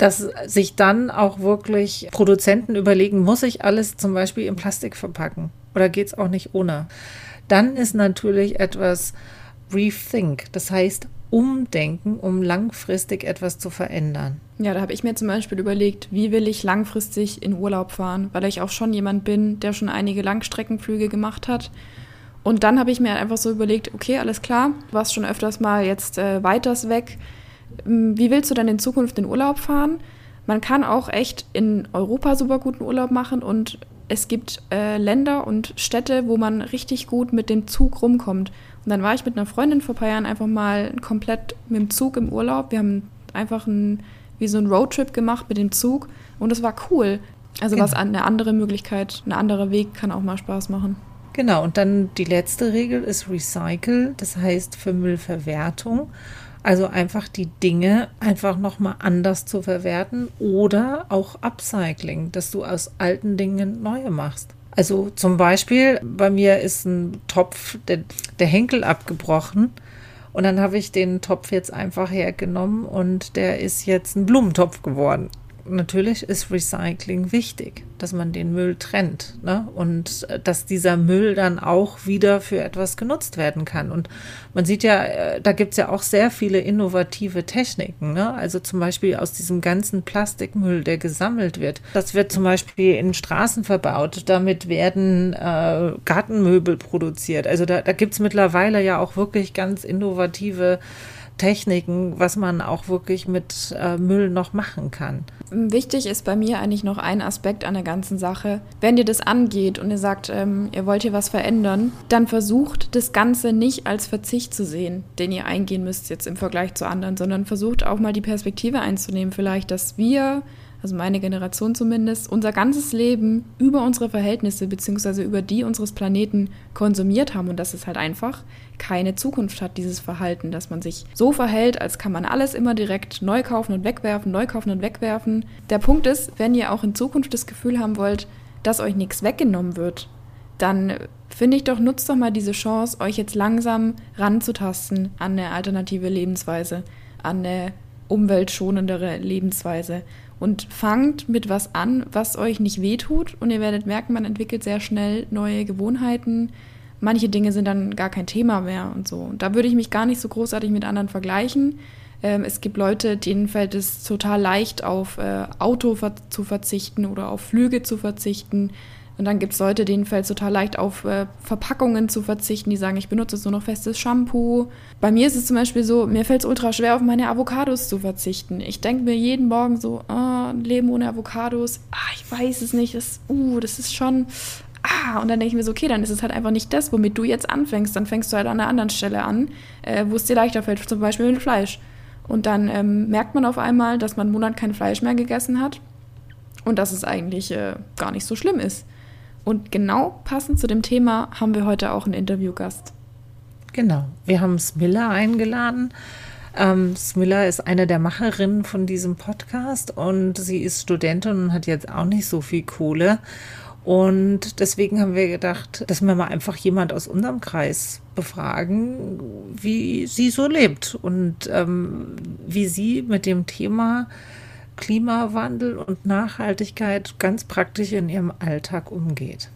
Speaker 3: dass sich dann auch wirklich Produzenten überlegen, muss ich alles zum Beispiel in Plastik verpacken? Oder geht es auch nicht ohne? Dann ist natürlich etwas Rethink, das heißt umdenken, um langfristig etwas zu verändern.
Speaker 1: Ja, da habe ich mir zum Beispiel überlegt, wie will ich langfristig in Urlaub fahren, weil ich auch schon jemand bin, der schon einige Langstreckenflüge gemacht hat. Und dann habe ich mir einfach so überlegt, okay, alles klar, du warst schon öfters mal jetzt äh, weiters weg. Hm, wie willst du dann in Zukunft in Urlaub fahren? Man kann auch echt in Europa super guten Urlaub machen und es gibt äh, Länder und Städte, wo man richtig gut mit dem Zug rumkommt. Und dann war ich mit einer Freundin vor ein paar Jahren einfach mal komplett mit dem Zug im Urlaub. Wir haben einfach ein, wie so einen Roadtrip gemacht mit dem Zug und es war cool. Also genau. was eine andere Möglichkeit, ein anderer Weg kann auch mal Spaß machen.
Speaker 3: Genau, und dann die letzte Regel ist Recycle, das heißt für Müllverwertung. Also einfach die Dinge einfach nochmal anders zu verwerten oder auch Upcycling, dass du aus alten Dingen neue machst. Also zum Beispiel, bei mir ist ein Topf, der, der Henkel abgebrochen. Und dann habe ich den Topf jetzt einfach hergenommen und der ist jetzt ein Blumentopf geworden. Natürlich ist Recycling wichtig, dass man den Müll trennt ne? und äh, dass dieser Müll dann auch wieder für etwas genutzt werden kann. Und man sieht ja, äh, da gibt es ja auch sehr viele innovative Techniken. Ne? Also zum Beispiel aus diesem ganzen Plastikmüll, der gesammelt wird. Das wird zum Beispiel in Straßen verbaut. Damit werden äh, Gartenmöbel produziert. Also da, da gibt es mittlerweile ja auch wirklich ganz innovative Techniken, was man auch wirklich mit äh, Müll noch machen kann.
Speaker 1: Wichtig ist bei mir eigentlich noch ein Aspekt an der ganzen Sache. Wenn ihr das angeht und ihr sagt, ähm, ihr wollt hier was verändern, dann versucht das Ganze nicht als Verzicht zu sehen, den ihr eingehen müsst jetzt im Vergleich zu anderen, sondern versucht auch mal die Perspektive einzunehmen, vielleicht, dass wir also meine Generation zumindest, unser ganzes Leben über unsere Verhältnisse bzw. über die unseres Planeten konsumiert haben und dass es halt einfach keine Zukunft hat, dieses Verhalten, dass man sich so verhält, als kann man alles immer direkt neu kaufen und wegwerfen, neu kaufen und wegwerfen. Der Punkt ist, wenn ihr auch in Zukunft das Gefühl haben wollt, dass euch nichts weggenommen wird, dann finde ich doch, nutzt doch mal diese Chance, euch jetzt langsam ranzutasten an eine alternative Lebensweise, an eine umweltschonendere Lebensweise und fangt mit was an, was euch nicht wehtut und ihr werdet merken, man entwickelt sehr schnell neue Gewohnheiten. Manche Dinge sind dann gar kein Thema mehr und so. Und da würde ich mich gar nicht so großartig mit anderen vergleichen. Ähm, es gibt Leute, denen fällt es total leicht, auf äh, Auto ver zu verzichten oder auf Flüge zu verzichten. Und dann gibt es Leute, denen fällt es total leicht, auf äh, Verpackungen zu verzichten, die sagen, ich benutze nur noch festes Shampoo. Bei mir ist es zum Beispiel so, mir fällt es ultra schwer, auf meine Avocados zu verzichten. Ich denke mir jeden Morgen so, oh, Leben ohne Avocados, ah, ich weiß es nicht, das, uh, das ist schon, ah, und dann denke ich mir so, okay, dann ist es halt einfach nicht das, womit du jetzt anfängst. Dann fängst du halt an einer anderen Stelle an, äh, wo es dir leichter fällt, zum Beispiel mit Fleisch. Und dann ähm, merkt man auf einmal, dass man einen Monat kein Fleisch mehr gegessen hat und dass es eigentlich äh, gar nicht so schlimm ist. Und genau passend zu dem Thema haben wir heute auch einen Interviewgast.
Speaker 3: Genau, wir haben Smilla eingeladen. Ähm, Smilla ist eine der Macherinnen von diesem Podcast und sie ist Studentin und hat jetzt auch nicht so viel Kohle. Und deswegen haben wir gedacht, dass wir mal einfach jemand aus unserem Kreis befragen, wie sie so lebt und ähm, wie sie mit dem Thema Klimawandel und Nachhaltigkeit ganz praktisch in ihrem Alltag umgeht.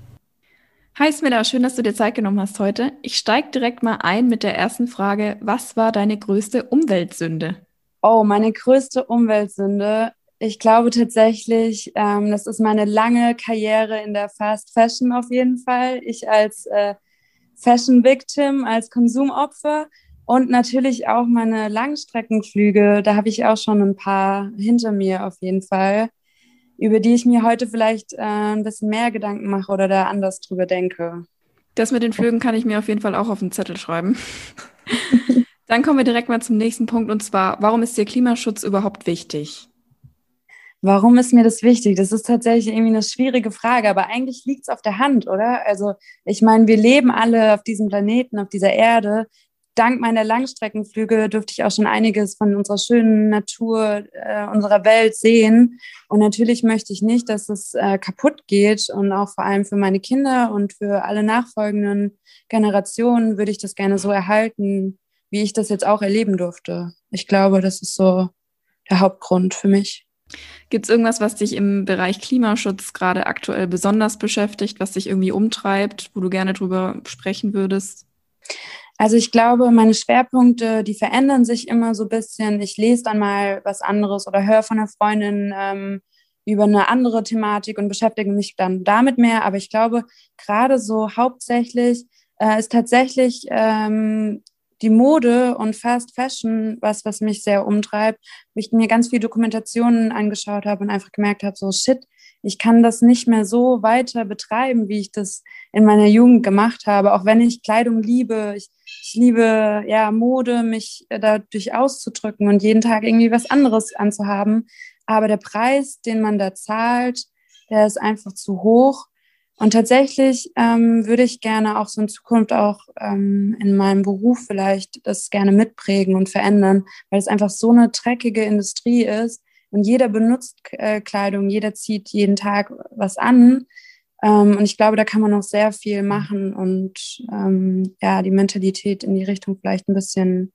Speaker 1: Hi Smilla, schön, dass du dir Zeit genommen hast heute. Ich steige direkt mal ein mit der ersten Frage. Was war deine größte Umweltsünde?
Speaker 2: Oh, meine größte Umweltsünde. Ich glaube tatsächlich, ähm, das ist meine lange Karriere in der Fast Fashion auf jeden Fall. Ich als äh, Fashion Victim, als Konsumopfer und natürlich auch meine Langstreckenflüge, da habe ich auch schon ein paar hinter mir auf jeden Fall, über die ich mir heute vielleicht äh, ein bisschen mehr Gedanken mache oder da anders drüber denke.
Speaker 1: Das mit den Flügen kann ich mir auf jeden Fall auch auf den Zettel schreiben. [laughs] Dann kommen wir direkt mal zum nächsten Punkt und zwar, warum ist dir Klimaschutz überhaupt wichtig?
Speaker 2: Warum ist mir das wichtig? Das ist tatsächlich irgendwie eine schwierige Frage, aber eigentlich liegt es auf der Hand, oder? Also ich meine, wir leben alle auf diesem Planeten, auf dieser Erde dank meiner Langstreckenflüge durfte ich auch schon einiges von unserer schönen Natur, äh, unserer Welt sehen. Und natürlich möchte ich nicht, dass es äh, kaputt geht. Und auch vor allem für meine Kinder und für alle nachfolgenden Generationen würde ich das gerne so erhalten, wie ich das jetzt auch erleben durfte. Ich glaube, das ist so der Hauptgrund für mich.
Speaker 1: Gibt es irgendwas, was dich im Bereich Klimaschutz gerade aktuell besonders beschäftigt, was dich irgendwie umtreibt, wo du gerne drüber sprechen würdest?
Speaker 2: Also ich glaube, meine Schwerpunkte, die verändern sich immer so ein bisschen. Ich lese dann mal was anderes oder höre von einer Freundin ähm, über eine andere Thematik und beschäftige mich dann damit mehr. Aber ich glaube, gerade so hauptsächlich äh, ist tatsächlich ähm, die Mode und Fast Fashion was, was mich sehr umtreibt, wo ich mir ganz viele Dokumentationen angeschaut habe und einfach gemerkt habe, so shit, ich kann das nicht mehr so weiter betreiben, wie ich das in meiner Jugend gemacht habe. Auch wenn ich Kleidung liebe, ich, ich liebe ja Mode, mich dadurch auszudrücken und jeden Tag irgendwie was anderes anzuhaben. Aber der Preis, den man da zahlt, der ist einfach zu hoch. Und tatsächlich ähm, würde ich gerne auch so in Zukunft auch ähm, in meinem Beruf vielleicht das gerne mitprägen und verändern, weil es einfach so eine dreckige Industrie ist, und jeder benutzt äh, Kleidung, jeder zieht jeden Tag was an. Ähm, und ich glaube, da kann man noch sehr viel machen und ähm, ja, die Mentalität in die Richtung vielleicht ein bisschen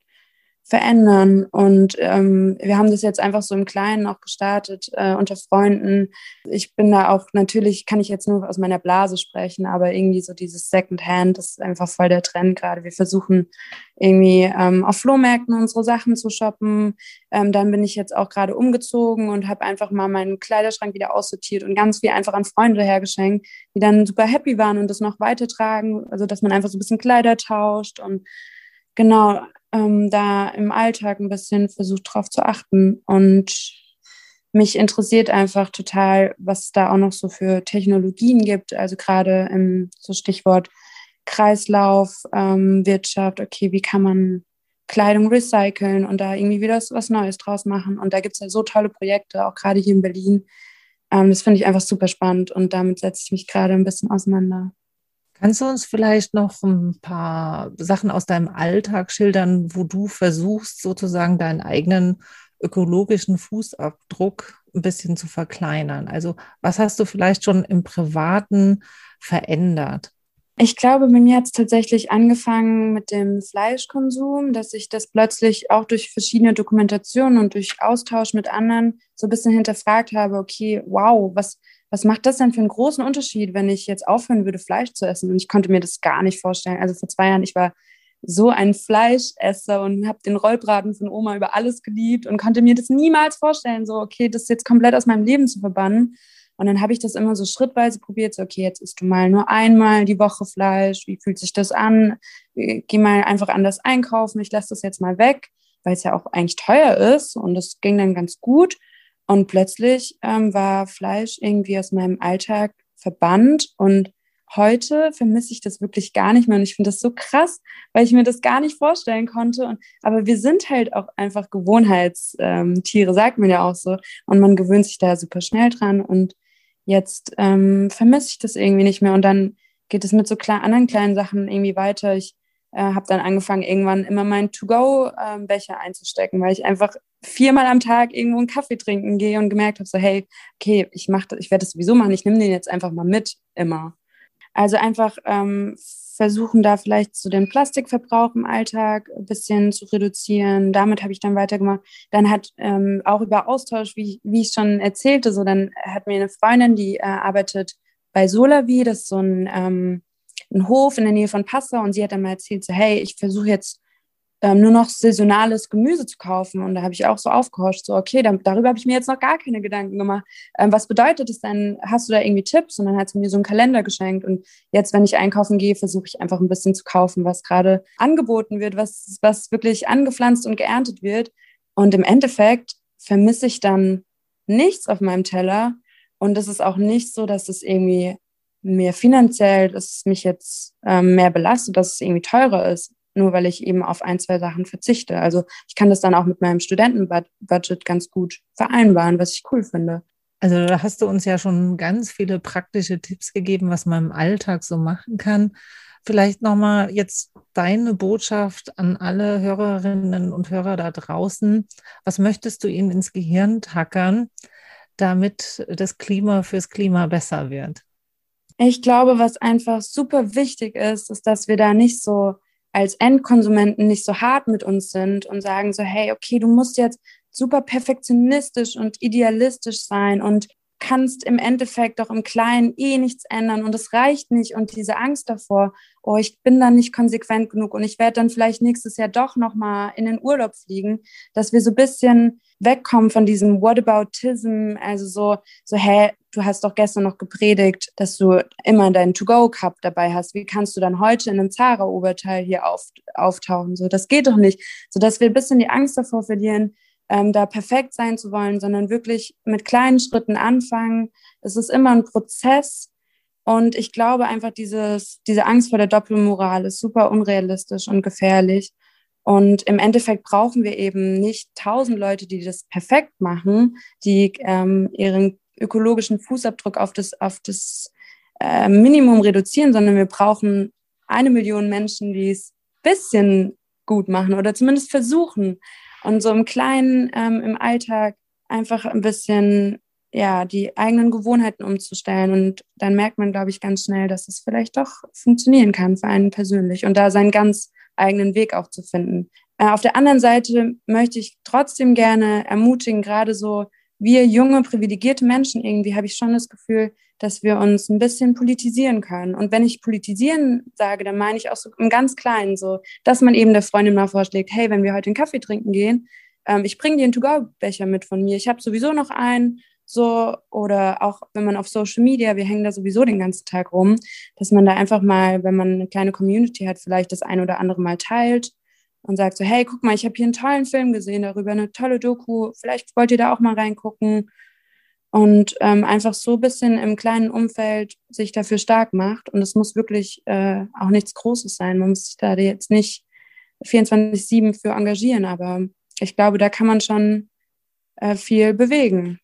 Speaker 2: verändern. Und ähm, wir haben das jetzt einfach so im Kleinen auch gestartet äh, unter Freunden. Ich bin da auch, natürlich kann ich jetzt nur aus meiner Blase sprechen, aber irgendwie so dieses Secondhand, das ist einfach voll der Trend gerade. Wir versuchen irgendwie ähm, auf Flohmärkten unsere Sachen zu shoppen. Ähm, dann bin ich jetzt auch gerade umgezogen und habe einfach mal meinen Kleiderschrank wieder aussortiert und ganz viel einfach an Freunde hergeschenkt, die dann super happy waren und das noch weitertragen. Also dass man einfach so ein bisschen Kleider tauscht und genau ähm, da im Alltag ein bisschen versucht drauf zu achten. Und mich interessiert einfach total, was es da auch noch so für Technologien gibt. Also gerade im so Stichwort Kreislauf, ähm, okay, wie kann man Kleidung recyceln und da irgendwie wieder was Neues draus machen. Und da gibt es ja so tolle Projekte, auch gerade hier in Berlin. Ähm, das finde ich einfach super spannend und damit setze ich mich gerade ein bisschen auseinander.
Speaker 3: Kannst du uns vielleicht noch ein paar Sachen aus deinem Alltag schildern, wo du versuchst, sozusagen deinen eigenen ökologischen Fußabdruck ein bisschen zu verkleinern? Also was hast du vielleicht schon im Privaten verändert?
Speaker 2: Ich glaube, bei mir hat es tatsächlich angefangen mit dem Fleischkonsum, dass ich das plötzlich auch durch verschiedene Dokumentationen und durch Austausch mit anderen so ein bisschen hinterfragt habe, okay, wow, was, was macht das denn für einen großen Unterschied, wenn ich jetzt aufhören würde, Fleisch zu essen? Und ich konnte mir das gar nicht vorstellen. Also vor zwei Jahren, ich war so ein Fleischesser und habe den Rollbraten von Oma über alles geliebt und konnte mir das niemals vorstellen, so, okay, das jetzt komplett aus meinem Leben zu verbannen. Und dann habe ich das immer so schrittweise probiert, so, okay, jetzt isst du mal nur einmal die Woche Fleisch, wie fühlt sich das an? Geh mal einfach anders einkaufen, ich lasse das jetzt mal weg, weil es ja auch eigentlich teuer ist und das ging dann ganz gut. Und plötzlich ähm, war Fleisch irgendwie aus meinem Alltag verbannt und heute vermisse ich das wirklich gar nicht mehr. Und ich finde das so krass, weil ich mir das gar nicht vorstellen konnte. Und, aber wir sind halt auch einfach Gewohnheitstiere, sagt man ja auch so. Und man gewöhnt sich da super schnell dran. Und jetzt ähm, vermisse ich das irgendwie nicht mehr. Und dann geht es mit so anderen kleinen Sachen irgendwie weiter. Ich äh, habe dann angefangen, irgendwann immer meinen To-Go-Becher ähm, einzustecken, weil ich einfach viermal am Tag irgendwo einen Kaffee trinken gehe und gemerkt habe, so hey, okay, ich mache, ich werde das sowieso machen, ich nehme den jetzt einfach mal mit, immer. Also einfach ähm, versuchen, da vielleicht so den Plastikverbrauch im Alltag ein bisschen zu reduzieren. Damit habe ich dann weitergemacht. Dann hat ähm, auch über Austausch, wie, wie ich schon erzählte, so dann hat mir eine Freundin, die äh, arbeitet bei Solavi, das ist so ein ähm, einen Hof in der Nähe von Passau und sie hat dann mal erzählt, so, hey, ich versuche jetzt ähm, nur noch saisonales Gemüse zu kaufen. Und da habe ich auch so aufgehorcht, so, okay, dann, darüber habe ich mir jetzt noch gar keine Gedanken gemacht. Ähm, was bedeutet das denn? Hast du da irgendwie Tipps? Und dann hat sie mir so einen Kalender geschenkt. Und jetzt, wenn ich einkaufen gehe, versuche ich einfach ein bisschen zu kaufen, was gerade angeboten wird, was, was wirklich angepflanzt und geerntet wird. Und im Endeffekt vermisse ich dann nichts auf meinem Teller. Und es ist auch nicht so, dass es irgendwie mir finanziell, dass es mich jetzt ähm, mehr belastet, dass es irgendwie teurer ist, nur weil ich eben auf ein, zwei Sachen verzichte. Also ich kann das dann auch mit meinem Studentenbudget ganz gut vereinbaren, was ich cool finde.
Speaker 3: Also da hast du uns ja schon ganz viele praktische Tipps gegeben, was man im Alltag so machen kann. Vielleicht nochmal jetzt deine Botschaft an alle Hörerinnen und Hörer da draußen. Was möchtest du ihnen ins Gehirn tackern, damit das Klima fürs Klima besser wird?
Speaker 2: Ich glaube, was einfach super wichtig ist, ist, dass wir da nicht so als Endkonsumenten nicht so hart mit uns sind und sagen so, hey, okay, du musst jetzt super perfektionistisch und idealistisch sein und kannst im Endeffekt doch im Kleinen eh nichts ändern und es reicht nicht und diese Angst davor, oh, ich bin dann nicht konsequent genug und ich werde dann vielleicht nächstes Jahr doch nochmal in den Urlaub fliegen, dass wir so ein bisschen wegkommen von diesem Whataboutism, also so, so, hä, du hast doch gestern noch gepredigt, dass du immer deinen To-Go-Cup dabei hast. Wie kannst du dann heute in einem Zara-Oberteil hier auf, auftauchen? So, das geht doch nicht. So, dass wir ein bisschen die Angst davor verlieren, ähm, da perfekt sein zu wollen, sondern wirklich mit kleinen Schritten anfangen. Es ist immer ein Prozess. Und ich glaube einfach, dieses, diese Angst vor der Doppelmoral ist super unrealistisch und gefährlich. Und im Endeffekt brauchen wir eben nicht tausend Leute, die das perfekt machen, die ähm, ihren ökologischen Fußabdruck auf das, auf das äh, Minimum reduzieren, sondern wir brauchen eine Million Menschen, die es bisschen gut machen oder zumindest versuchen. Und so im Kleinen, ähm, im Alltag einfach ein bisschen, ja, die eigenen Gewohnheiten umzustellen. Und dann merkt man, glaube ich, ganz schnell, dass es vielleicht doch funktionieren kann für einen persönlich und da seinen ganz eigenen Weg auch zu finden. Äh, auf der anderen Seite möchte ich trotzdem gerne ermutigen, gerade so wir junge, privilegierte Menschen irgendwie, habe ich schon das Gefühl, dass wir uns ein bisschen politisieren können. Und wenn ich politisieren sage, dann meine ich auch so im ganz Kleinen so, dass man eben der Freundin mal vorschlägt, hey, wenn wir heute einen Kaffee trinken gehen, ähm, ich bringe dir einen To-Go-Becher mit von mir. Ich habe sowieso noch einen. So, oder auch wenn man auf Social Media, wir hängen da sowieso den ganzen Tag rum, dass man da einfach mal, wenn man eine kleine Community hat, vielleicht das ein oder andere mal teilt und sagt so, hey, guck mal, ich habe hier einen tollen Film gesehen darüber, eine tolle Doku, vielleicht wollt ihr da auch mal reingucken und ähm, einfach so ein bisschen im kleinen Umfeld sich dafür stark macht. Und es muss wirklich äh, auch nichts Großes sein. Man muss sich da jetzt nicht 24-7 für engagieren, aber ich glaube, da kann man schon äh, viel bewegen.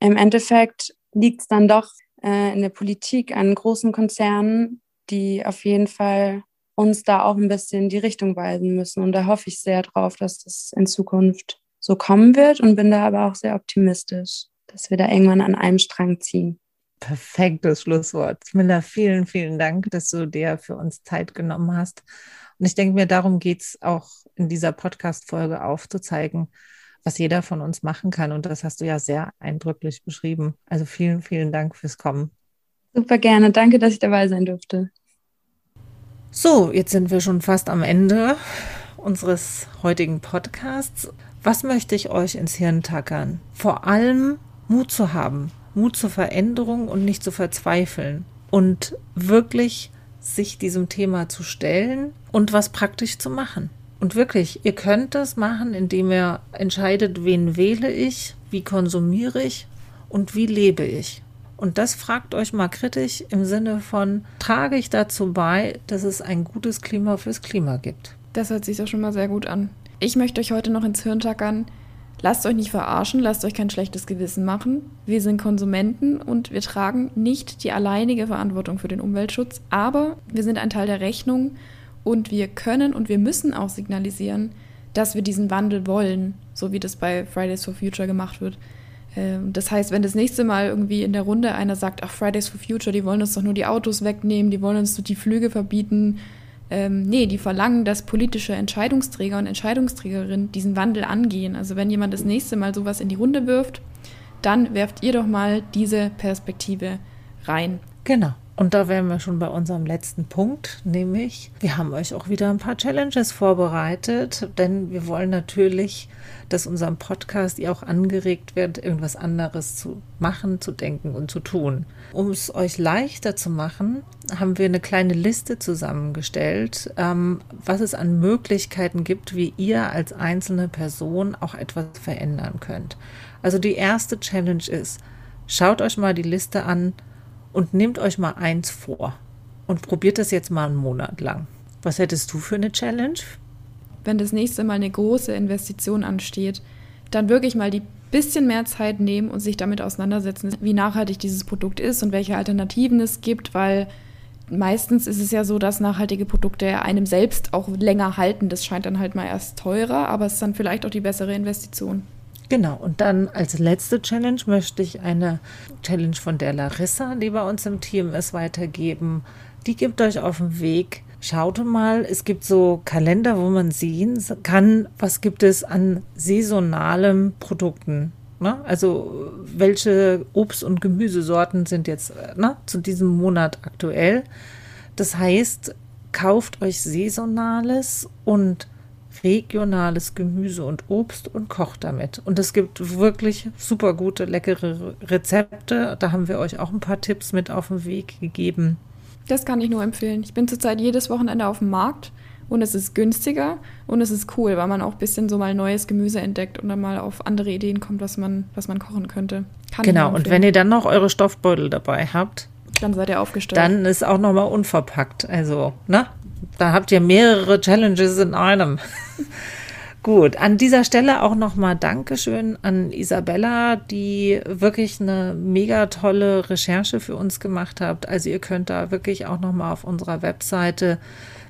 Speaker 2: Im Endeffekt liegt es dann doch äh, in der Politik an großen Konzernen, die auf jeden Fall uns da auch ein bisschen die Richtung weisen müssen. Und da hoffe ich sehr drauf, dass das in Zukunft so kommen wird und bin da aber auch sehr optimistisch, dass wir da irgendwann an einem Strang ziehen.
Speaker 3: Perfektes Schlusswort. Smilla, vielen, vielen Dank, dass du dir für uns Zeit genommen hast. Und ich denke mir, darum geht es auch in dieser Podcast-Folge aufzuzeigen, was jeder von uns machen kann. Und das hast du ja sehr eindrücklich beschrieben. Also vielen, vielen Dank fürs Kommen.
Speaker 2: Super gerne. Danke, dass ich dabei sein durfte.
Speaker 3: So, jetzt sind wir schon fast am Ende unseres heutigen Podcasts. Was möchte ich euch ins Hirn tackern? Vor allem Mut zu haben, Mut zur Veränderung und nicht zu verzweifeln und wirklich sich diesem Thema zu stellen und was praktisch zu machen. Und wirklich, ihr könnt das machen, indem ihr entscheidet, wen wähle ich, wie konsumiere ich und wie lebe ich. Und das fragt euch mal kritisch im Sinne von, trage ich dazu bei, dass es ein gutes Klima fürs Klima gibt?
Speaker 1: Das hört sich doch schon mal sehr gut an. Ich möchte euch heute noch ins Hirn tackern. Lasst euch nicht verarschen, lasst euch kein schlechtes Gewissen machen. Wir sind Konsumenten und wir tragen nicht die alleinige Verantwortung für den Umweltschutz, aber wir sind ein Teil der Rechnung und wir können und wir müssen auch signalisieren, dass wir diesen Wandel wollen, so wie das bei Fridays for Future gemacht wird. Ähm, das heißt, wenn das nächste Mal irgendwie in der Runde einer sagt, ach, Fridays for Future, die wollen uns doch nur die Autos wegnehmen, die wollen uns die Flüge verbieten. Ähm, nee, die verlangen, dass politische Entscheidungsträger und Entscheidungsträgerinnen diesen Wandel angehen. Also wenn jemand das nächste Mal sowas in die Runde wirft, dann werft ihr doch mal diese Perspektive rein.
Speaker 3: Genau. Und da wären wir schon bei unserem letzten Punkt, nämlich wir haben euch auch wieder ein paar Challenges vorbereitet, denn wir wollen natürlich, dass unserem Podcast ihr auch angeregt wird, irgendwas anderes zu machen, zu denken und zu tun. Um es euch leichter zu machen, haben wir eine kleine Liste zusammengestellt, ähm, was es an Möglichkeiten gibt, wie ihr als einzelne Person auch etwas verändern könnt. Also die erste Challenge ist, schaut euch mal die Liste an, und nehmt euch mal eins vor und probiert das jetzt mal einen Monat lang. Was hättest du für eine Challenge?
Speaker 1: Wenn das nächste Mal eine große Investition ansteht, dann wirklich mal die bisschen mehr Zeit nehmen und sich damit auseinandersetzen, wie nachhaltig dieses Produkt ist und welche Alternativen es gibt, weil meistens ist es ja so, dass nachhaltige Produkte einem selbst auch länger halten. Das scheint dann halt mal erst teurer, aber es ist dann vielleicht auch die bessere Investition.
Speaker 3: Genau, und dann als letzte Challenge möchte ich eine Challenge von der Larissa, die bei uns im Team ist, weitergeben. Die gibt euch auf den Weg. Schaut mal, es gibt so Kalender, wo man sehen kann, was gibt es an saisonalen Produkten. Ne? Also welche Obst- und Gemüsesorten sind jetzt ne, zu diesem Monat aktuell. Das heißt, kauft euch saisonales und regionales Gemüse und Obst und kocht damit. Und es gibt wirklich super gute, leckere Rezepte. Da haben wir euch auch ein paar Tipps mit auf den Weg gegeben.
Speaker 1: Das kann ich nur empfehlen. Ich bin zurzeit jedes Wochenende auf dem Markt und es ist günstiger und es ist cool, weil man auch ein bisschen so mal neues Gemüse entdeckt und dann mal auf andere Ideen kommt, was man, was man kochen könnte.
Speaker 3: Kann genau, und wenn ihr dann noch eure Stoffbeutel dabei habt,
Speaker 1: dann seid ihr aufgestellt.
Speaker 3: Dann ist auch nochmal unverpackt. Also, ne? Da habt ihr mehrere Challenges in einem. [laughs] Gut, an dieser Stelle auch nochmal Dankeschön an Isabella, die wirklich eine mega tolle Recherche für uns gemacht hat. Also ihr könnt da wirklich auch nochmal auf unserer Webseite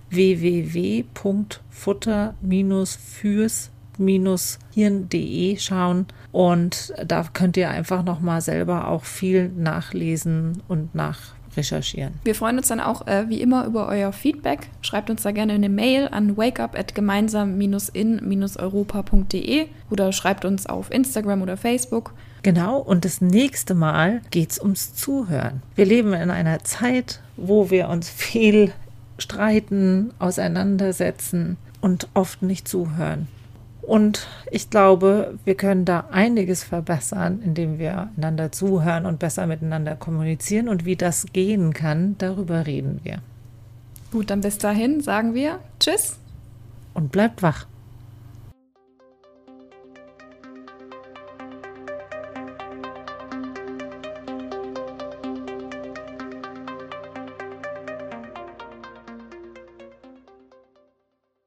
Speaker 3: www.futter-fürs-hirn.de schauen und da könnt ihr einfach nochmal selber auch viel nachlesen und nach recherchieren.
Speaker 1: Wir freuen uns dann auch äh, wie immer über euer Feedback. Schreibt uns da gerne eine Mail an wakeup@gemeinsam-in-europa.de oder schreibt uns auf Instagram oder Facebook.
Speaker 3: Genau, und das nächste Mal geht es ums Zuhören. Wir leben in einer Zeit, wo wir uns viel streiten, auseinandersetzen und oft nicht zuhören. Und ich glaube, wir können da einiges verbessern, indem wir einander zuhören und besser miteinander kommunizieren. Und wie das gehen kann, darüber reden wir.
Speaker 1: Gut, dann bis dahin sagen wir Tschüss.
Speaker 3: Und bleibt wach.